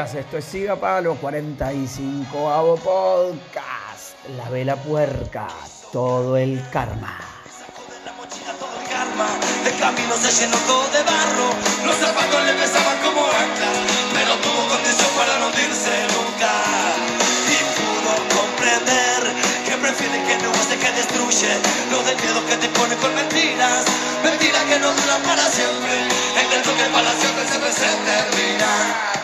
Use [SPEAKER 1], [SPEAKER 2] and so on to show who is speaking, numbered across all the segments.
[SPEAKER 1] días, esto es Siga Palo 45 Avo Podcast. La vela puerca, todo el karma.
[SPEAKER 2] De el el camino se llenó todo de barro, los zapatos le pesaban como anclas, pero tuvo condición para no hundirse nunca. Y pudo comprender que prefiere que no hace que destruye, lo del miedo que te pone con mentiras, mentiras que no duran para siempre, el dentro que para siempre se termina.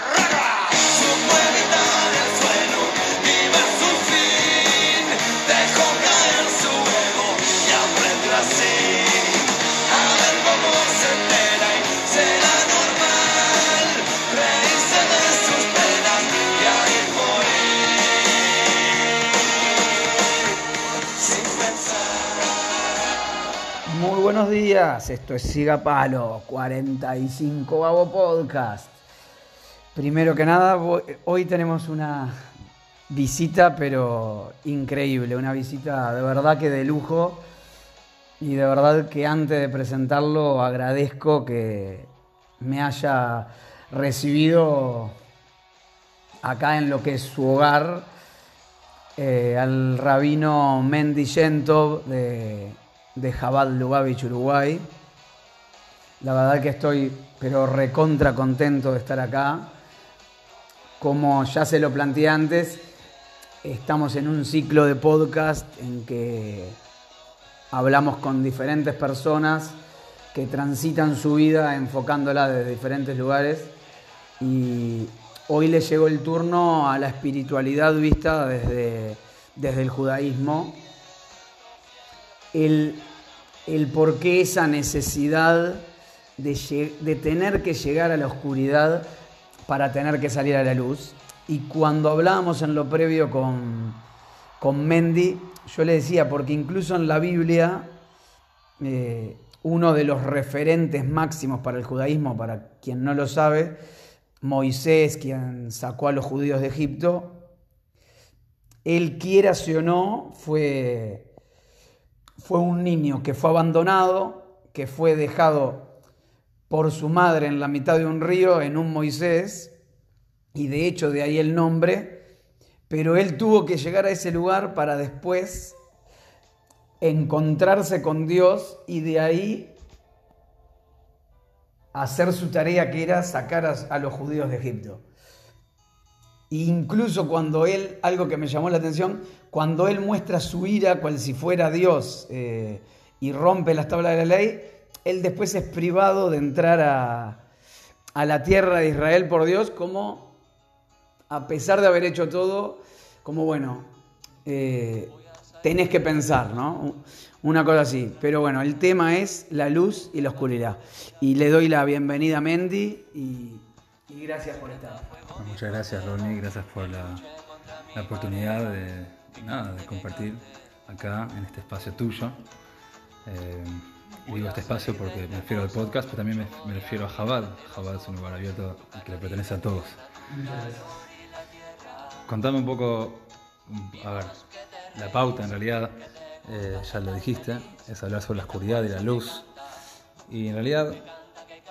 [SPEAKER 1] Días, esto es Siga Palo 45 Avo Podcast. Primero que nada, hoy tenemos una visita, pero increíble, una visita de verdad que de lujo. Y de verdad que antes de presentarlo agradezco que me haya recibido acá en lo que es su hogar eh, al rabino Mendy Yentov de, de Jabal Lubavitch, Uruguay. La verdad que estoy, pero recontra contento de estar acá. Como ya se lo planteé antes, estamos en un ciclo de podcast en que hablamos con diferentes personas que transitan su vida enfocándola desde diferentes lugares y hoy le llegó el turno a la espiritualidad vista desde, desde el judaísmo, el, el por qué esa necesidad de, de tener que llegar a la oscuridad para tener que salir a la luz. Y cuando hablábamos en lo previo con, con Mendy, yo le decía, porque incluso en la Biblia, eh, uno de los referentes máximos para el judaísmo, para quien no lo sabe, Moisés, quien sacó a los judíos de Egipto, él quiera o no, fue, fue un niño que fue abandonado, que fue dejado por su madre en la mitad de un río, en un Moisés, y de hecho de ahí el nombre, pero él tuvo que llegar a ese lugar para después encontrarse con Dios y de ahí hacer su tarea que era sacar a, los judíos de Egipto. Incluso cuando él, algo que me llamó la atención, cuando él muestra su ira cual si fuera Dios eh, y rompe las tablas de la ley, él después es privado de entrar a, a la tierra de Israel por Dios como, a pesar de haber hecho todo, como bueno, eh, tenés que pensar, ¿no? Una cosa así. Pero bueno, el tema es la luz y la oscuridad. Y le doy la bienvenida a Mendy y, y gracias por estar.
[SPEAKER 3] Muchas gracias, Ronnie. Gracias por la, la oportunidad de, nada, de compartir acá en este espacio tuyo. Eh, digo este espacio porque me refiero al podcast, pero también me, me refiero a Jabal. Jabal es un lugar abierto que le pertenece a todos. Contame un poco, a ver, la pauta en realidad, eh, ya lo dijiste, es hablar sobre la oscuridad y la luz. Y en realidad,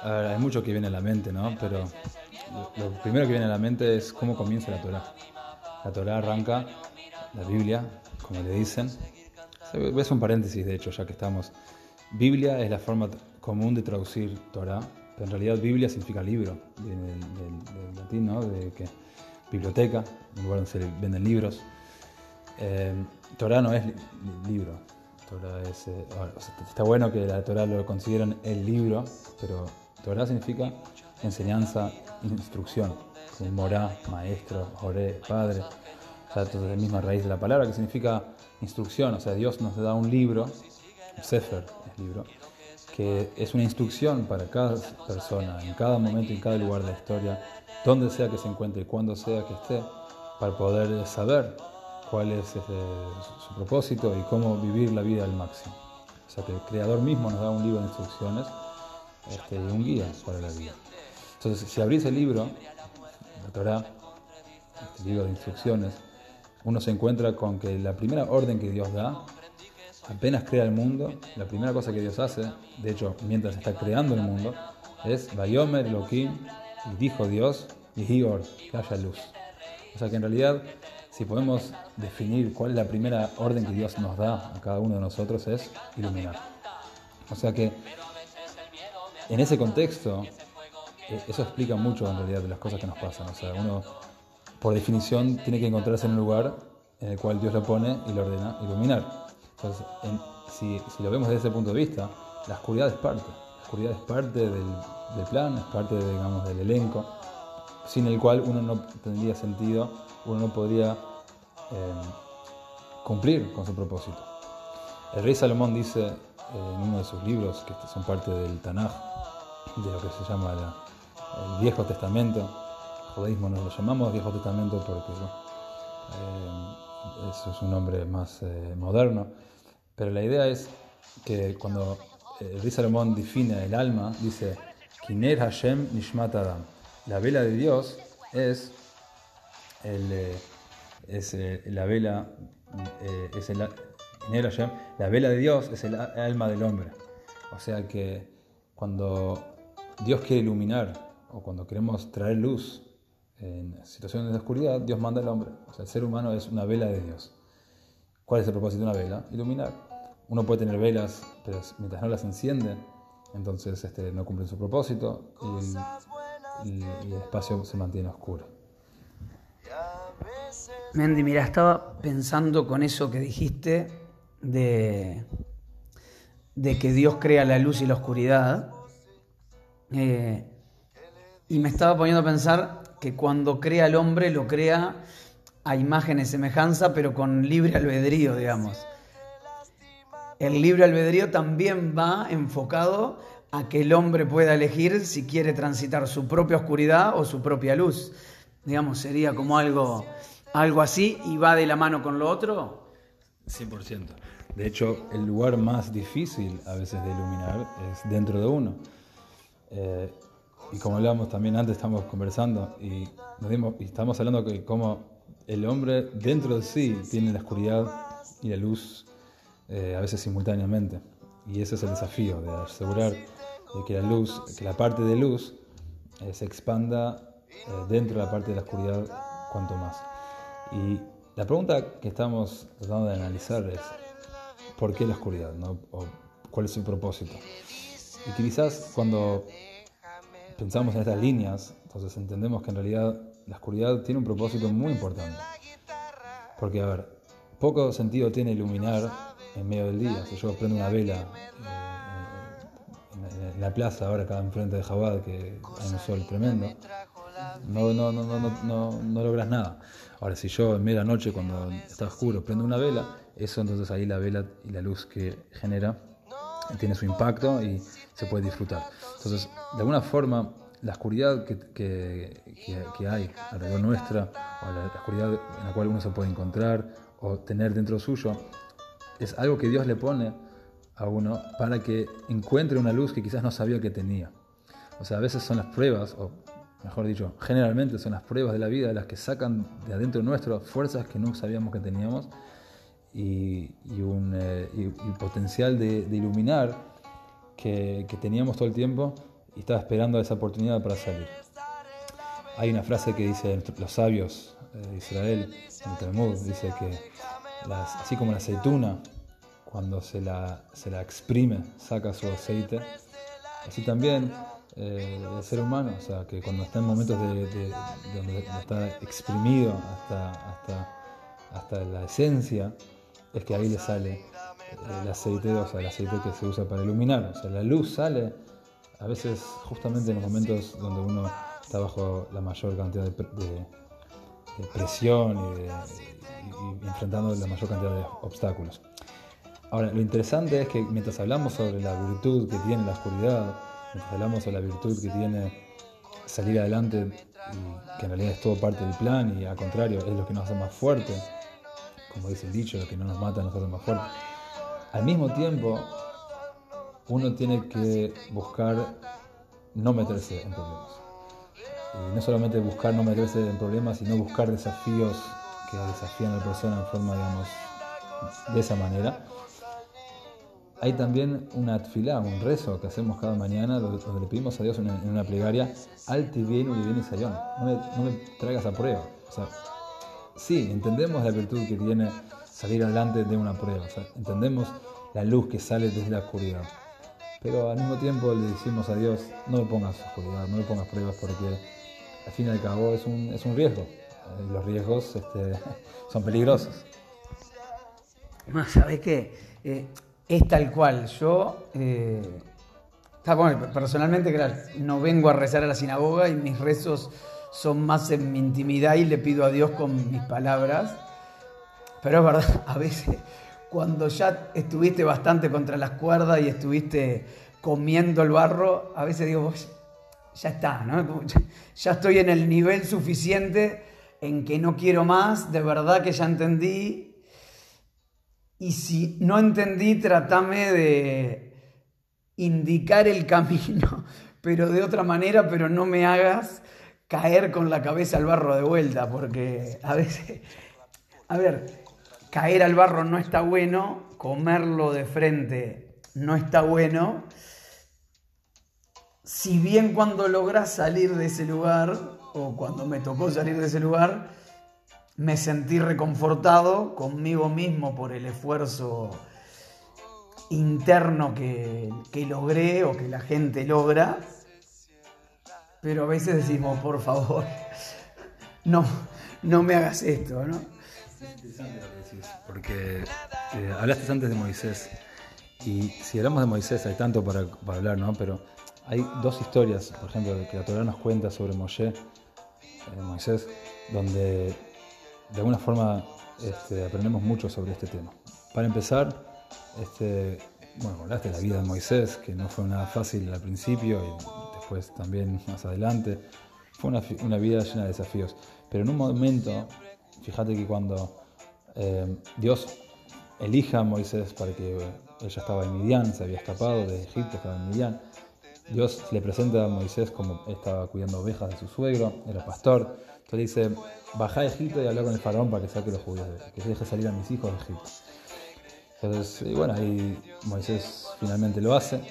[SPEAKER 3] a ver, hay mucho que viene a la mente, ¿no? Pero lo, primero que viene a la mente es cómo comienza la Torah. La Torah arranca, la Biblia, como le dicen. Ves un paréntesis, de hecho, ya que estamos. Biblia es la forma común de traducir Torah, pero en realidad Biblia significa libro, del, del- latín, ¿no? De que biblioteca, lugar donde se venden libros. Eh, Torah no es li- li- libro. Torah es, eh, ahora, o sea, está bueno que la Torah lo consideran el libro, pero Torah significa enseñanza, instrucción. Como morá, maestro, joré, padre. O sea, entonces es la misma raíz de la palabra que significa instrucción. O sea, Dios nos da un libro, sefer es libro, que es una instrucción para cada persona, en cada momento, en cada lugar de la historia, donde sea que se encuentre y cuando sea que esté, para poder saber cuál es este, su propósito y cómo vivir la vida al máximo. O sea que el Creador mismo nos da un libro de instrucciones este, y un guía para la vida. Entonces, si abrís el libro, la Torah, este libro de instrucciones, uno se encuentra con que la primera orden que Dios da, apenas crea el mundo, la primera cosa que Dios hace, de hecho, mientras está creando el mundo, es Bayomer Elohim, y dijo Dios, y Hior, que haya luz. O sea que en realidad, si podemos definir cuál es la primera orden que Dios nos da a cada uno de nosotros, es iluminar. O sea que en ese contexto, eso explica mucho en realidad de las cosas que nos pasan. O sea, uno, por definición, tiene que encontrarse en un lugar en el cual Dios lo pone y lo ordena iluminar. Entonces, si, lo vemos desde ese punto de vista, la oscuridad es parte. La oscuridad es parte del, plan, es parte, digamos, del elenco, sin el cual uno no tendría sentido, uno no podría eh, cumplir con su propósito. El rey Salomón dice eh, en uno de sus libros, que son parte del Tanaj, de lo que se llama el Viejo Testamento. El judaísmo nos lo llamamos Viejo Testamento porque eh, eso es un nombre más eh, moderno. Pero la idea es que cuando eh, el define el alma, dice, Kiner Hashem Nishmat Adam. La vela de Dios es, el, es la vela, es el, Hashem, la vela de Dios es el alma del hombre. O sea que cuando Dios quiere iluminar o cuando queremos traer luz en situaciones de oscuridad, Dios manda al hombre. O sea, el ser humano es una vela de Dios. ¿Cuál es el propósito de una vela? Iluminar. Uno puede tener velas, pero mientras no las enciende, entonces este, no cumplen su propósito y el, el espacio se mantiene oscuro.
[SPEAKER 1] Mendy, mira, estaba pensando con eso que dijiste de, de que Dios crea la luz y la oscuridad. Eh, y me estaba poniendo a pensar que cuando crea al hombre lo crea a imagen y semejanza, pero con libre albedrío, digamos. El libre albedrío también va enfocado a que el hombre pueda elegir si quiere transitar su propia oscuridad o su propia luz. Digamos, sería como algo, algo así y va de la mano con lo otro.
[SPEAKER 3] 100%. De hecho, el lugar más difícil a veces de iluminar es dentro de uno. Eh, y como hablábamos también antes, estamos conversando y, nos estamos hablando de cómo el hombre dentro de sí tiene la oscuridad y la luz eh, a veces simultáneamente. Y ese es el desafío, de asegurar de que la luz, que la parte de luz eh, se expanda dentro de la parte de la oscuridad cuanto más. Y la pregunta que estamos tratando de analizar es, ¿por qué la oscuridad? ¿no? ¿O ¿Cuál es su propósito? Y quizás cuando pensamos en estas líneas, entonces entendemos que en realidad la oscuridad tiene un propósito muy importante. Porque, a ver, poco sentido tiene iluminar en medio del día. Si yo prendo una vela eh, en la plaza, ahora acá enfrente de Jabad, que hay un sol tremendo, no, no, no, no, no, no logras nada. Ahora, si yo en media noche, cuando está oscuro, prendo una vela, eso entonces ahí la vela y la luz que genera tiene su impacto y se puede disfrutar. Entonces, de alguna forma, la oscuridad que, que, hay alrededor nuestra, o la, oscuridad en la cual uno se puede encontrar o tener dentro suyo, es algo que Dios le pone a uno para que encuentre una luz que quizás no sabía que tenía. O sea, a veces son las pruebas, o mejor dicho, generalmente son las pruebas de la vida las que sacan de adentro nuestro fuerzas que no sabíamos que teníamos y, un eh, potencial de, iluminar que, teníamos todo el tiempo y estaba esperando esa oportunidad para salir. Hay una frase que dice los sabios eh, de Israel, en el Talmud, dice que así como la aceituna, cuando se la, se la exprime, saca su aceite, así también eh, el ser humano, o sea, que cuando está en momentos de, donde está exprimido hasta, hasta, hasta la esencia, es que ahí le sale el aceite, o sea, el aceite que se usa para iluminar. O sea, la luz sale a veces justamente en los momentos donde uno está bajo la mayor cantidad de, presión y, enfrentando la mayor cantidad de obstáculos. Ahora, lo interesante es que mientras hablamos sobre la virtud que tiene la oscuridad, mientras hablamos sobre la virtud que tiene salir adelante, que en realidad es todo parte del plan y al contrario es lo que nos hace más fuertes, como dice el dicho, lo que no nos mata nos hace más fuertes. Al mismo tiempo, uno tiene que buscar no meterse en problemas. No solamente buscar no meterse en problemas, sino buscar desafíos que desafían a la persona en forma, digamos, de esa manera. Hay también una tfilá, un rezo que hacemos cada mañana, donde le pedimos a Dios en una, plegaria, alti bien y sayón, no me, no me traigas a prueba. O sea, sí, entendemos la virtud que tiene salir adelante de una prueba, entendemos la luz que sale desde la oscuridad. Pero al mismo tiempo le decimos a Dios, no me pongas oscuridad, no me pongas pruebas porque al fin y al cabo es un, es un riesgo. Y los riesgos este, son peligrosos.
[SPEAKER 1] ¿Sabes qué? Eh, es tal cual. Yo, eh, personalmente, no vengo a rezar a la sinagoga y mis rezos son más en mi intimidad y le pido a Dios con mis palabras. Pero es verdad, a veces cuando ya estuviste bastante contra las cuerdas y estuviste comiendo el barro, a veces digo, ya está, ¿no? Ya estoy en el nivel suficiente en que no quiero más, de verdad que ya entendí. Y si no entendí, tratame de indicar el camino, pero de otra manera, pero no me hagas caer con la cabeza al barro de vuelta, porque a veces, a ver, caer al barro no está bueno, comerlo de frente no está bueno. Si bien cuando logras salir de ese lugar, o cuando me tocó salir de ese lugar, me sentí reconfortado conmigo mismo por el esfuerzo interno que, que, logré o que la gente logra. Pero a veces decimos, por favor, no, no me hagas esto, ¿no?
[SPEAKER 3] Porque eh, hablaste antes de Moisés. Y si hablamos de Moisés, hay tanto para, hablar, ¿no? Pero hay dos historias, por ejemplo, que la Torah nos cuenta sobre Moshe, eh, Moisés, donde de alguna forma este, aprendemos mucho sobre este tema. Para empezar, este, bueno, hablaste de la vida de Moisés, que no fue nada fácil al principio y después también más adelante. Fue una, una vida llena de desafíos. Pero en un momento Fíjate que cuando eh, Dios elija a Moisés para que ella estaba en Midian, se había escapado de Egipto, estaba en Midian, Dios le presenta a Moisés como estaba cuidando ovejas de su suegro, era pastor. Entonces dice, baja a Egipto y habla con el faraón para que saque los judíos, que se deje salir a mis hijos de Egipto. Entonces, y bueno, ahí Moisés finalmente lo hace.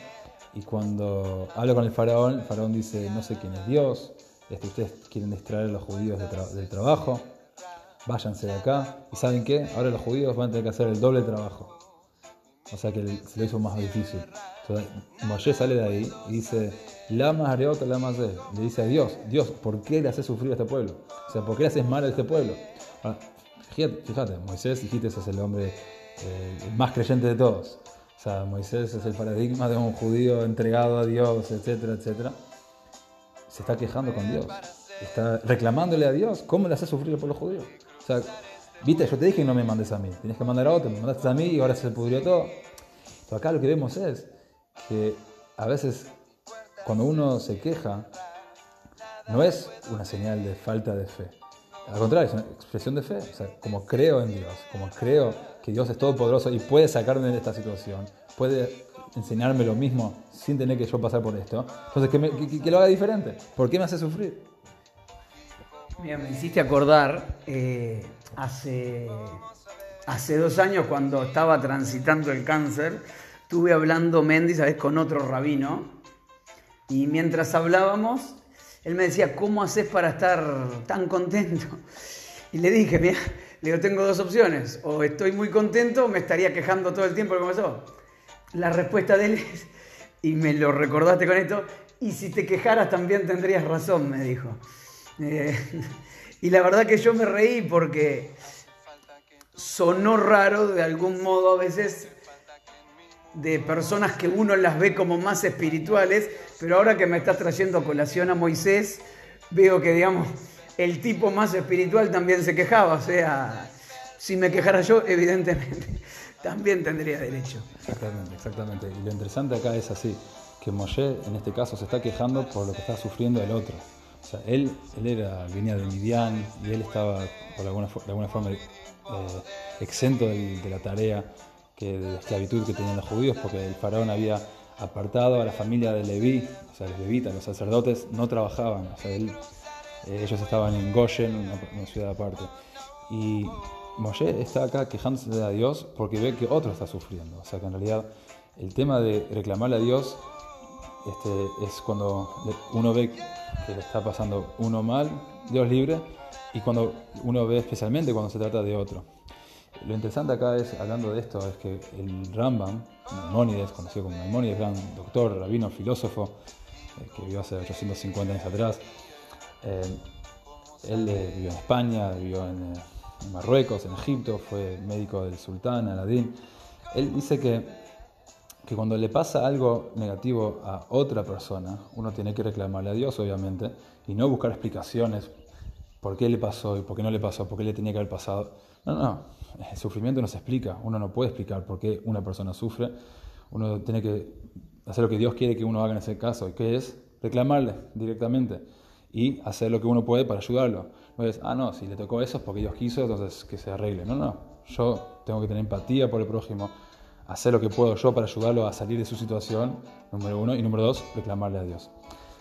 [SPEAKER 3] Y cuando habla con el faraón, el faraón dice, no sé quién es Dios, este, ustedes quieren extraer a los judíos del trabajo váyanse de acá. ¿Y saben qué? Ahora los judíos van a tener que hacer el doble trabajo. O sea que se lo hizo más difícil. Entonces, Moshe sale de ahí y dice, Lama Areota, Lama Le dice a Dios, Dios, ¿por qué le haces sufrir a este pueblo? O sea, ¿por qué le haces mal a este pueblo? fíjate, Moisés, dijiste, es el hombre eh, más creyente de todos. O sea, Moisés es el paradigma de un judío entregado a Dios, etcétera, etcétera. Se está quejando con Dios. Está reclamándole a Dios cómo le hace sufrir al pueblo judío. O sea, viste, yo te dije que no me mandes a mí, tienes que mandar a otro, me mandaste a mí y ahora se pudrió todo. Pero acá lo que vemos es que a veces cuando uno se queja, no es una señal de falta de fe. Al contrario, es una expresión de fe. O sea, como creo en Dios, como creo que Dios es todopoderoso y puede sacarme de esta situación, puede enseñarme lo mismo sin tener que yo pasar por esto, entonces que, que lo haga diferente. ¿Por qué me hace sufrir?
[SPEAKER 1] Mira, me hiciste acordar, eh, hace, hace dos años cuando estaba transitando el cáncer, estuve hablando Mendy, ¿sabes?, con otro rabino, y mientras hablábamos, él me decía, ¿cómo haces para estar tan contento? Y le dije, mira, le tengo dos opciones, o estoy muy contento o me estaría quejando todo el tiempo de cómo pasó. La respuesta de él es, y me lo recordaste con esto, y si te quejaras también tendrías razón, me dijo. Eh, y la verdad que yo me reí porque sonó raro de algún modo a veces de personas que uno las ve como más espirituales, pero ahora que me estás trayendo colación a Moisés, veo que, digamos, el tipo más espiritual también se quejaba, o sea, si me quejara yo, evidentemente también tendría derecho.
[SPEAKER 3] Exactamente, exactamente. Y lo interesante acá es así, que Moshe en este caso se está quejando por lo que está sufriendo el otro. O sea, él, él era, venía de Midian y él estaba de alguna forma eh, exento de, la tarea que, de esclavitud que tenían los judíos, porque el faraón había apartado a la familia de Leví, o sea, los levitas, los sacerdotes, no trabajaban, eh, ellos estaban en Goshen, una, una ciudad aparte. Y Moshe está acá quejándose a Dios porque ve que otro está sufriendo. O sea que en realidad el tema de reclamarle a Dios este, es cuando uno ve que le está pasando uno mal, Dios libre, y cuando uno ve especialmente cuando se trata de otro. Lo interesante acá es, hablando de esto, es que el Rambam, Maimónides, conocido como Maimónides, gran doctor, rabino, filósofo, eh, que vivió hace 850 años atrás, eh, él eh, vivió en España, vivió en en Marruecos, en Egipto, fue médico del sultán, Aladín. Él dice que, que cuando le pasa algo negativo a otra persona, uno tiene que reclamarle a Dios, obviamente, y no buscar explicaciones por qué le pasó y por qué no le pasó, por qué le tenía que haber pasado. No, no, el sufrimiento no se explica, uno no puede explicar por qué una persona sufre, uno tiene que hacer lo que Dios quiere que uno haga en ese caso, que es reclamarle directamente y hacer lo que uno puede para ayudarlo. No es, ah, no, si le tocó eso es porque Dios quiso, entonces que se arregle. No, no, yo tengo que tener empatía por el prójimo, hacer lo que puedo yo para ayudarlo a salir de su situación, número uno, y número dos, reclamarle a Dios.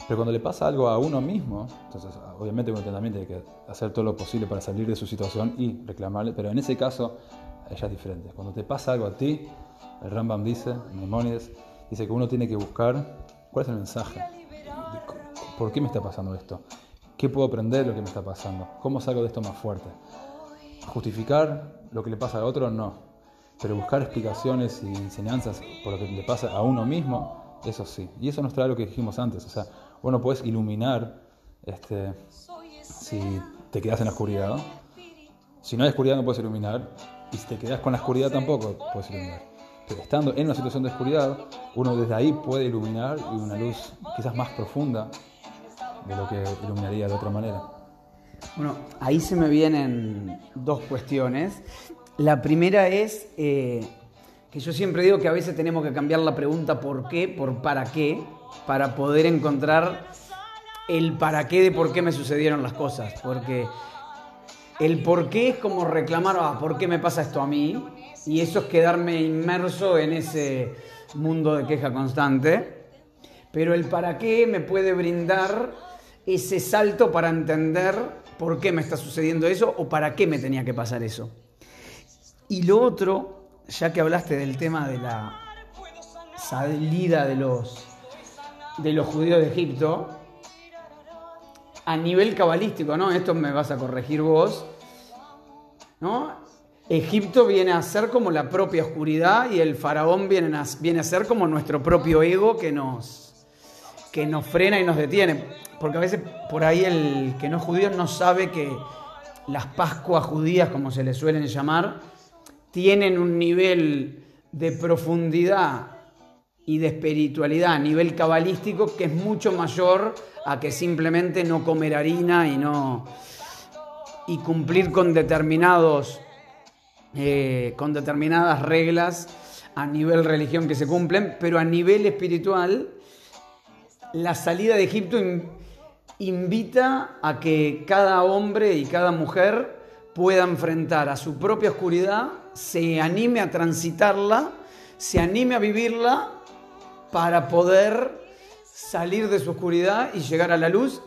[SPEAKER 3] Pero cuando le pasa algo a uno mismo, entonces obviamente uno también tiene que hacer todo lo posible para salir de su situación y reclamarle, pero en ese caso ella es diferente. Cuando te pasa algo a ti, el Rambam dice, Memónides, dice que uno tiene que buscar cuál es el mensaje, ¿Por qué me está pasando esto? ¿Qué puedo aprender de lo que me está pasando? ¿Cómo salgo de esto más fuerte? Justificar lo que le pasa a otro, no. Pero buscar explicaciones y enseñanzas por lo que le pasa a uno mismo, eso sí. Y eso nos trae lo que dijimos antes. O sea, bueno, puedes iluminar este, si te quedas en la oscuridad. Si no hay oscuridad no puedes iluminar. Y si te quedas con la oscuridad tampoco puedes iluminar. Pero estando en una situación de oscuridad, uno desde ahí puede iluminar y una luz quizás más profunda de lo que iluminaría de otra manera.
[SPEAKER 1] Bueno, ahí se me vienen dos cuestiones. La primera es eh, que yo siempre digo que a veces tenemos que cambiar la pregunta por qué por para qué para poder encontrar el para qué de por qué me sucedieron las cosas. Porque el por qué es como reclamar, ah, ¿por qué me pasa esto a mí? Y eso es quedarme inmerso en ese mundo de queja constante. Pero el para qué me puede brindar ese salto para entender por qué me está sucediendo eso o para qué me tenía que pasar eso. Y lo otro, ya que hablaste del tema de la salida de los, de los judíos de Egipto, a nivel cabalístico, ¿no? Esto me vas a corregir vos, ¿no? Egipto viene a ser como la propia oscuridad y el faraón viene a, viene a ser como nuestro propio ego que nos, que nos frena y nos detiene porque a veces por ahí el que no es judío no sabe que las Pascuas judías, como se les suelen llamar, tienen un nivel de profundidad y de espiritualidad a nivel cabalístico que es mucho mayor a que simplemente no comer harina y no y cumplir con determinados eh, con determinadas reglas a nivel religión que se cumplen, pero a nivel espiritual la salida de Egipto invita a que cada hombre y cada mujer pueda enfrentar a su propia oscuridad, se anime a transitarla, se anime a vivirla para poder salir de su oscuridad y llegar a la luz,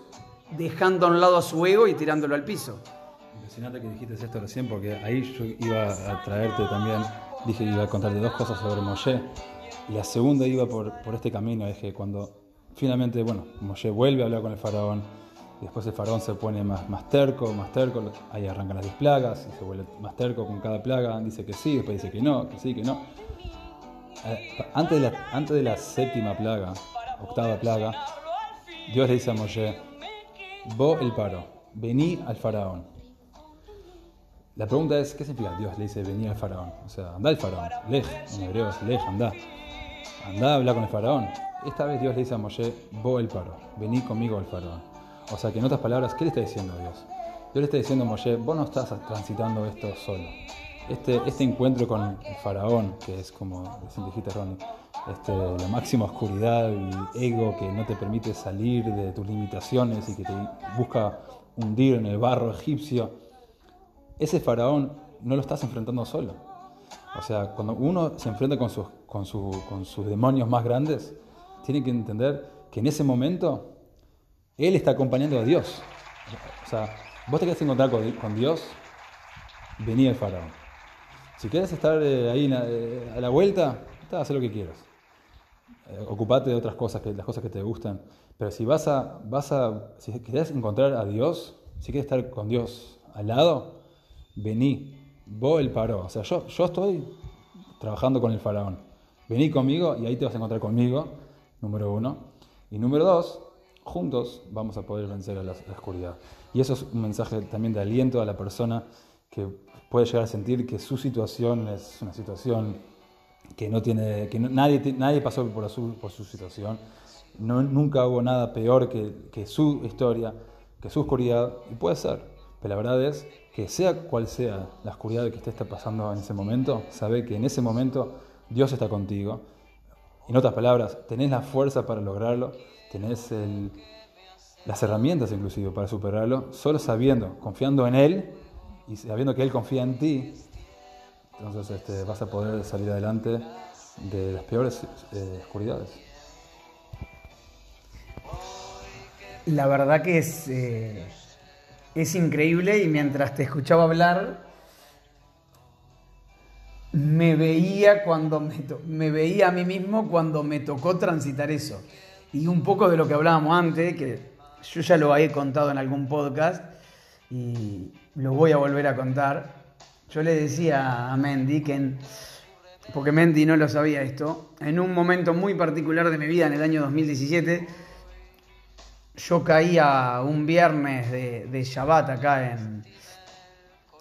[SPEAKER 1] dejando a un lado a su ego y tirándolo al piso.
[SPEAKER 3] Impresionante que dijiste esto recién, porque ahí yo iba a traerte también, dije iba a contarte dos cosas sobre Moshe. La segunda iba por, por este camino, es que cuando Finalmente, bueno, Moshe vuelve a hablar con el faraón. Después el faraón se pone más, más terco, más terco. Ahí arrancan las 10 plagas y se vuelve más terco con cada plaga. Dice que sí, después dice que no, que sí, que no. Eh, antes de la, antes de la séptima plaga, octava plaga, Dios le dice a Moshe, vos el paro, vení al faraón. La pregunta es, ¿qué significa Dios le dice vení al faraón? O sea, anda al faraón, lej, en hebreo es lej, anda. Anda a hablar con el faraón. Esta vez Dios le dice a Moshe, vos el paro, vení conmigo al faraón. O sea que en otras palabras, ¿qué le está diciendo a Dios? Dios le está diciendo a Moshe, vos no estás transitando esto solo. este, este encuentro con el faraón, que es como dijiste Ronnie, este, la máxima oscuridad y ego que no te permite salir de tus limitaciones y que te busca hundir en el barro egipcio, ese faraón no lo estás enfrentando solo. O sea, cuando uno se enfrenta con sus, con, con sus demonios más grandes, tiene que entender que en ese momento él está acompañando a Dios. O sea, vos te querés encontrar con, Dios, vení el faraón. Si quieres estar eh, ahí eh, a la vuelta, haz lo que quieras. Eh, ocupate de otras cosas, que, las cosas que te gustan. Pero si vas a, vas a, si querés encontrar a Dios, si quieres estar con Dios al lado, vení, vos el paró. O sea, yo, yo estoy trabajando con el faraón. Vení conmigo y ahí te vas a encontrar conmigo, número uno. Y número dos, juntos vamos a poder vencer a la, oscuridad. Y eso es un mensaje también de aliento a la persona que puede llegar a sentir que su situación es una situación que no tiene, que nadie, nadie pasó por su, por su situación, no, nunca hubo nada peor que, que su historia, que su oscuridad, y puede ser, pero la verdad es que sea cual sea la oscuridad que usted está pasando en ese momento, sabe que en ese momento Dios está contigo. En otras palabras, tenés la fuerza para lograrlo, tenés las herramientas inclusive para superarlo, solo sabiendo, confiando en Él y sabiendo que Él confía en ti, entonces este, vas a poder salir adelante de las peores eh, oscuridades.
[SPEAKER 1] La verdad que es, eh, es increíble y mientras te escuchaba hablar, me veía cuando me veía a mí mismo cuando me tocó transitar eso. Y un poco de lo que hablábamos antes, que yo ya lo he contado en algún podcast y lo voy a volver a contar. Yo le decía a Mendy que, porque Mendy no lo sabía esto, en un momento muy particular de mi vida, en el año 2017, yo caía un viernes de, de Shabbat acá en,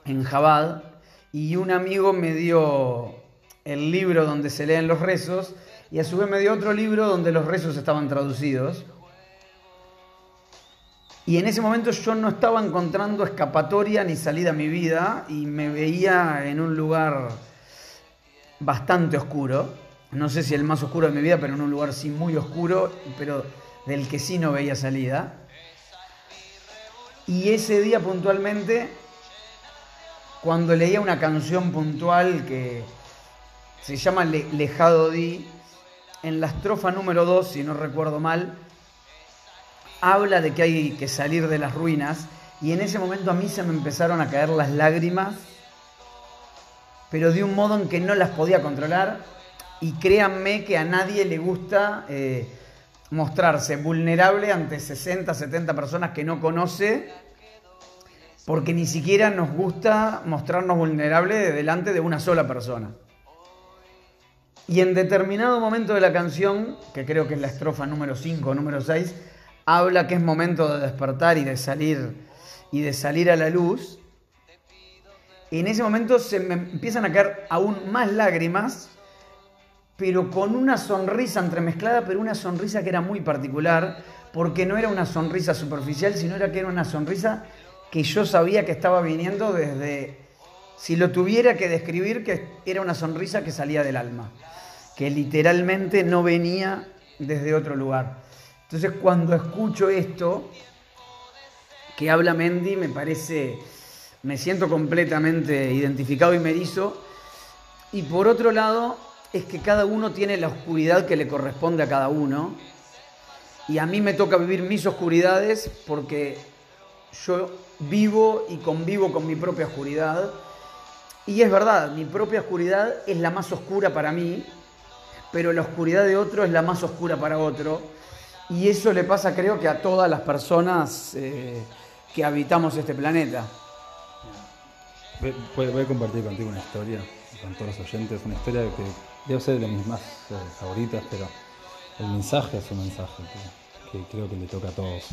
[SPEAKER 1] en Jabad y un amigo me dio el libro donde se leen los rezos y a su vez me dio otro libro donde los rezos estaban traducidos. Y en ese momento yo no estaba encontrando escapatoria ni salida a mi vida y me veía en un lugar bastante oscuro. No sé si el más oscuro de mi vida, pero en un lugar sí muy oscuro, pero del que sí no veía salida. Y ese día puntualmente, cuando leía una canción puntual que se llama Lejado Di, en la estrofa número 2, si no recuerdo mal, habla de que hay que salir de las ruinas y en ese momento a mí se me empezaron a caer las lágrimas, pero de un modo en que no las podía controlar y créanme que a nadie le gusta eh, mostrarse vulnerable ante 60, 70 personas que no conoce, porque ni siquiera nos gusta mostrarnos vulnerables delante de una sola persona. Y en determinado momento de la canción, que creo que es la estrofa número 5 o número 6, habla que es momento de despertar y de salir y de salir a la luz. Y en ese momento se me empiezan a caer aún más lágrimas, pero con una sonrisa entremezclada, pero una sonrisa que era muy particular, porque no era una sonrisa superficial, sino era que era una sonrisa que yo sabía que estaba viniendo desde, si lo tuviera que describir, que era una sonrisa que salía del alma, que literalmente no venía desde otro lugar. Entonces cuando escucho esto que habla Mendy, me parece, me siento completamente identificado y me erizo. Y por otro lado, es que cada uno tiene la oscuridad que le corresponde a cada uno. Y a mí me toca vivir mis oscuridades porque yo vivo y convivo con mi propia oscuridad. Y es verdad, mi propia oscuridad es la más oscura para mí, pero la oscuridad de otro es la más oscura para otro. Y eso le pasa creo que a todas las personas eh, que habitamos este planeta.
[SPEAKER 3] Voy, a compartir contigo una historia, con todos los oyentes, una historia que debe ser de mis más eh, favoritas, pero el mensaje es un mensaje que, creo que le toca a todos.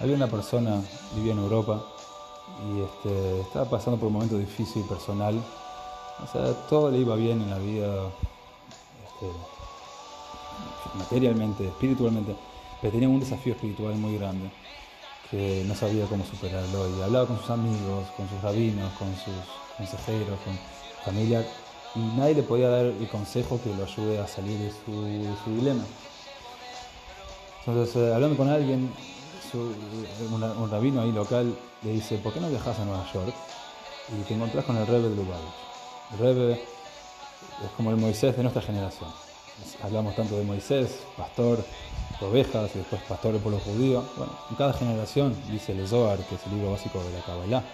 [SPEAKER 3] Había una persona, vivía en Europa, y este, estaba pasando por un momento difícil personal. O sea, todo le iba bien en la vida, este, materialmente, espiritualmente, pero tenía un desafío espiritual muy grande que no sabía cómo superarlo y hablaba con sus amigos, con sus rabinos, con sus consejeros, familiar, y nadie le podía dar el consejo que lo ayude a salir de su, dilema. Entonces, eh, hablando con alguien, una- un rabino ahí local le dice, ¿por qué no viajas a Nueva York? Y te encontrás con el Rebbe de Lubavitch. El Rebbe es como el Moisés de nuestra generación. Hablamos tanto de Moisés, pastor de ovejas y después pastor del pueblo judío. Bueno, en cada generación, dice el Zohar, que es el libro básico de la Kabbalah,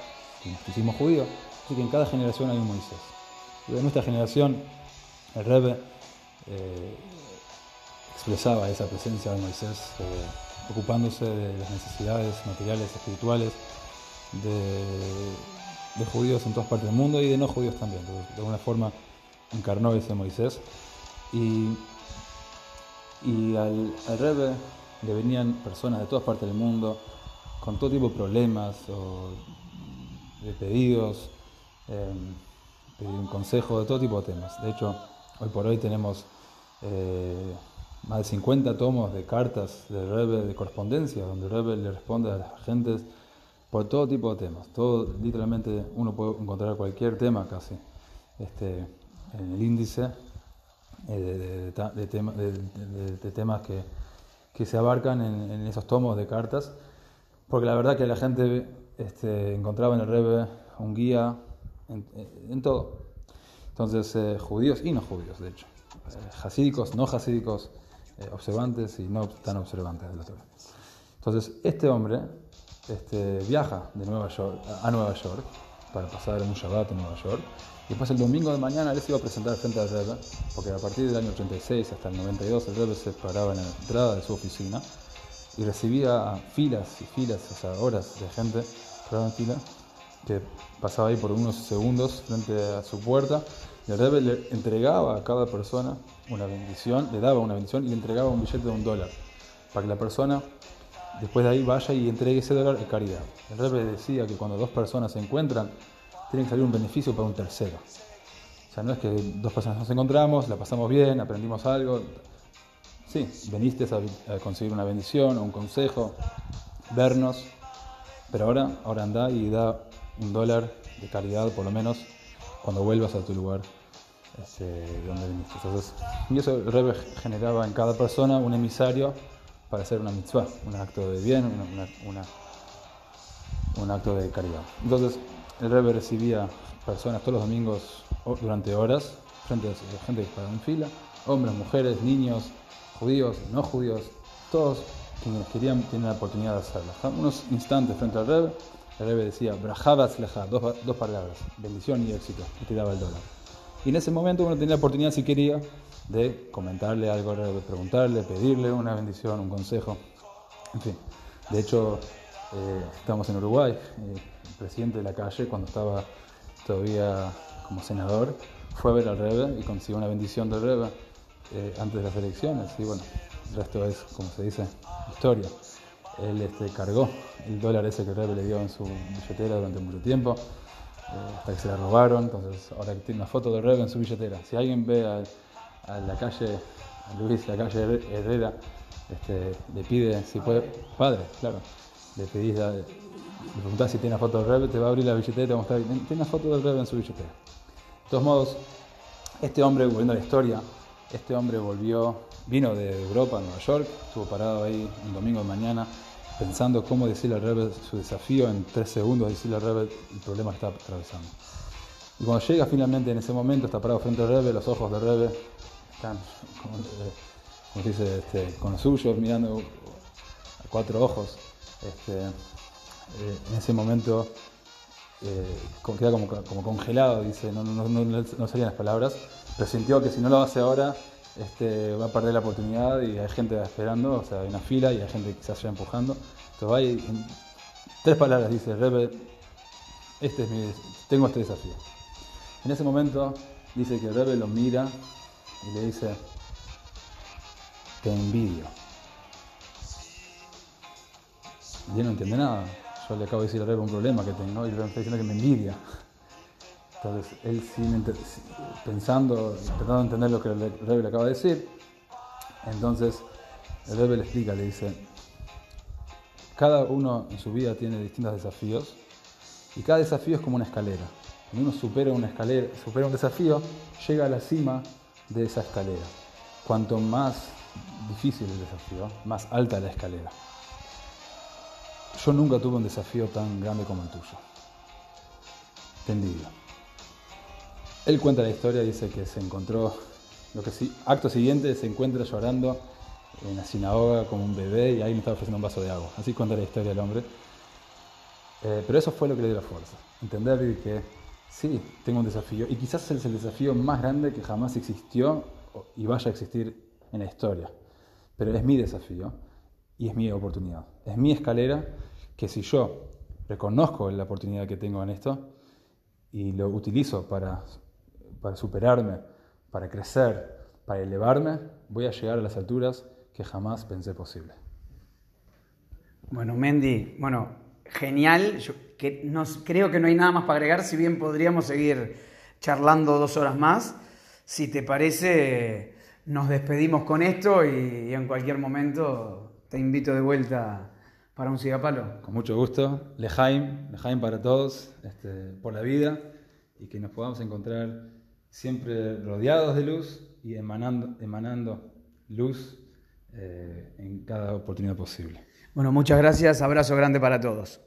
[SPEAKER 3] el misticismo judío, dice que en cada generación hay un Moisés. Y de nuestra generación, el Rebbe eh, expresaba esa presencia de Moisés, eh, ocupándose de las necesidades materiales, espirituales, de, judíos en todas partes del mundo y de no judíos también. De, alguna forma encarnó ese Moisés. Y, y al, al Rebbe le venían personas de todas partes del mundo con todo tipo de problemas o de pedidos, eh, pedir un consejo de todo tipo de temas. De hecho, hoy por hoy tenemos eh, más de 50 tomos de cartas del Rebbe de correspondencia, donde el Rebbe le responde a las gentes por todo tipo de temas. Todo, literalmente uno puede encontrar cualquier tema casi este, en el índice eh, de, de- de tema- de- temas que, que se abarcan en, en esos tomos de cartas, porque la verdad que la gente este, encontraba en el Rebbe un guía en, en todo. Entonces, eh, judíos y no judíos, de hecho. Eh, no hasídicos, eh, observantes y no tan observantes de la Torah. Entonces, este hombre este, viaja de Nueva York, a Nueva York para pasar un Shabbat en Nueva York. Y después el domingo de mañana él se iba a presentar frente al Rebbe, porque a partir del año 86 hasta el 92 el Rebbe se paraba en la entrada de su oficina y recibía filas y filas, o sea, horas de gente en fila que pasaba ahí por unos segundos frente a su puerta y el Rebbe le entregaba a cada persona una bendición, le daba una bendición y le entregaba un billete de un dólar para que la persona después de ahí vaya y entregue ese dólar en caridad. El Rebbe decía que cuando dos personas se encuentran, tiene que salir un beneficio para un tercero. O sea, no es que dos personas nos encontramos, la pasamos bien, aprendimos algo. Sí, veniste a, conseguir una bendición o un consejo, vernos, pero ahora, ahora anda y da un dólar de caridad por lo menos cuando vuelvas a tu lugar este, de donde viniste. Entonces, y eso el Rebbe generaba en cada persona un emisario para hacer una mitzvah, un acto de bien, un acto de caridad. Entonces, el Rebbe recibía personas todos los domingos durante horas, frente a gente que paraba en fila, hombres, mujeres, niños, judíos, no judíos, todos quienes querían tienen la oportunidad de hacerlo. Unos instantes frente al Rebbe, el Rebbe decía, Brajabat Leja, dos palabras, bendición y éxito, y te daba el dólar. Y en ese momento uno tenía la oportunidad, si quería, de comentarle algo al Rebbe, preguntarle, pedirle una bendición, un consejo, en fin. De hecho, eh, estamos en Uruguay, eh, el presidente de la calle, cuando estaba todavía como senador, fue a ver al Rebbe y consiguió una bendición del Rebbe eh, antes de las elecciones. Y bueno, el resto es, como se dice, historia. Él este, cargó el dólar ese que el Rebbe le dio en su billetera durante mucho tiempo, eh, hasta que se la robaron. Entonces, ahora tiene una foto del Rebbe en su billetera. Si alguien ve a, a la calle, a Luis, la calle Herre- Herrera, este, le pide si puede, padre, claro, le pedís, la- preguntás si tiene una foto del Rebbe, te va a abrir la billetera y te va a mostrar, tiene una foto del Rebbe en su billetera. De todos modos, este hombre, volviendo a la historia, este hombre volvió, vino de Europa a Nueva York, estuvo parado ahí un domingo de mañana, pensando cómo decirle al Rebbe su desafío en tres segundos, decirle al Rebbe el problema que está atravesando. Y cuando llega finalmente en ese momento, está parado frente al Rebbe, los ojos del Rebbe están, como, como dice, este, con los suyos, mirando a cuatro ojos. Este, eh, en ese momento eh, queda como, como congelado, dice, no, no, no, no- salían las palabras, pero sintió que si no lo hace ahora, este, va a perder la oportunidad y hay gente esperando, o sea, hay una fila y hay gente que se vaya empujando. Entonces va y en tres palabras dice, Rebe, este es mi, tengo este desafío. En ese momento dice que Rebe lo mira y le dice, te envidio. Y él no entiende nada. Yo le acabo de decir a Rebe un problema que tengo y le está diciendo que me envidia. Entonces, él sin pensando, tratando de entender lo que el Rebbe le acaba de decir, entonces el Rebbe le explica, le dice, cada uno en su vida tiene distintos desafíos y cada desafío es como una escalera. Cuando uno supera una escalera, supera un desafío, llega a la cima de esa escalera. Cuanto más difícil el desafío, más alta la escalera. Yo nunca tuve un desafío tan grande como el tuyo. Tendido. Él cuenta la historia dice que se encontró, lo que sí, acto siguiente se encuentra llorando en la sinagoga como un bebé y ahí le estaba ofreciendo un vaso de agua. Así cuenta la historia del hombre. Eh, pero eso fue lo que le dio la fuerza. Entender que sí, tengo un desafío y quizás es el desafío más grande que jamás existió y vaya a existir en la historia. Pero es mi desafío y es mi oportunidad. Es mi escalera que si yo reconozco la oportunidad que tengo en esto y lo utilizo para, para superarme, para crecer, para elevarme, voy a llegar a las alturas que jamás pensé posible.
[SPEAKER 1] Bueno, Mendy, bueno, genial. Que creo que no hay nada más para agregar, si bien podríamos seguir charlando dos horas más. Si te parece, nos despedimos con esto y, en cualquier momento te invito de vuelta para un cigapalo.
[SPEAKER 3] Con mucho gusto. Lejaim, Lejaim para todos, este, por la vida y que nos podamos encontrar siempre rodeados de luz y emanando, emanando luz eh, en cada oportunidad posible.
[SPEAKER 1] Bueno, muchas gracias. Abrazo grande para todos.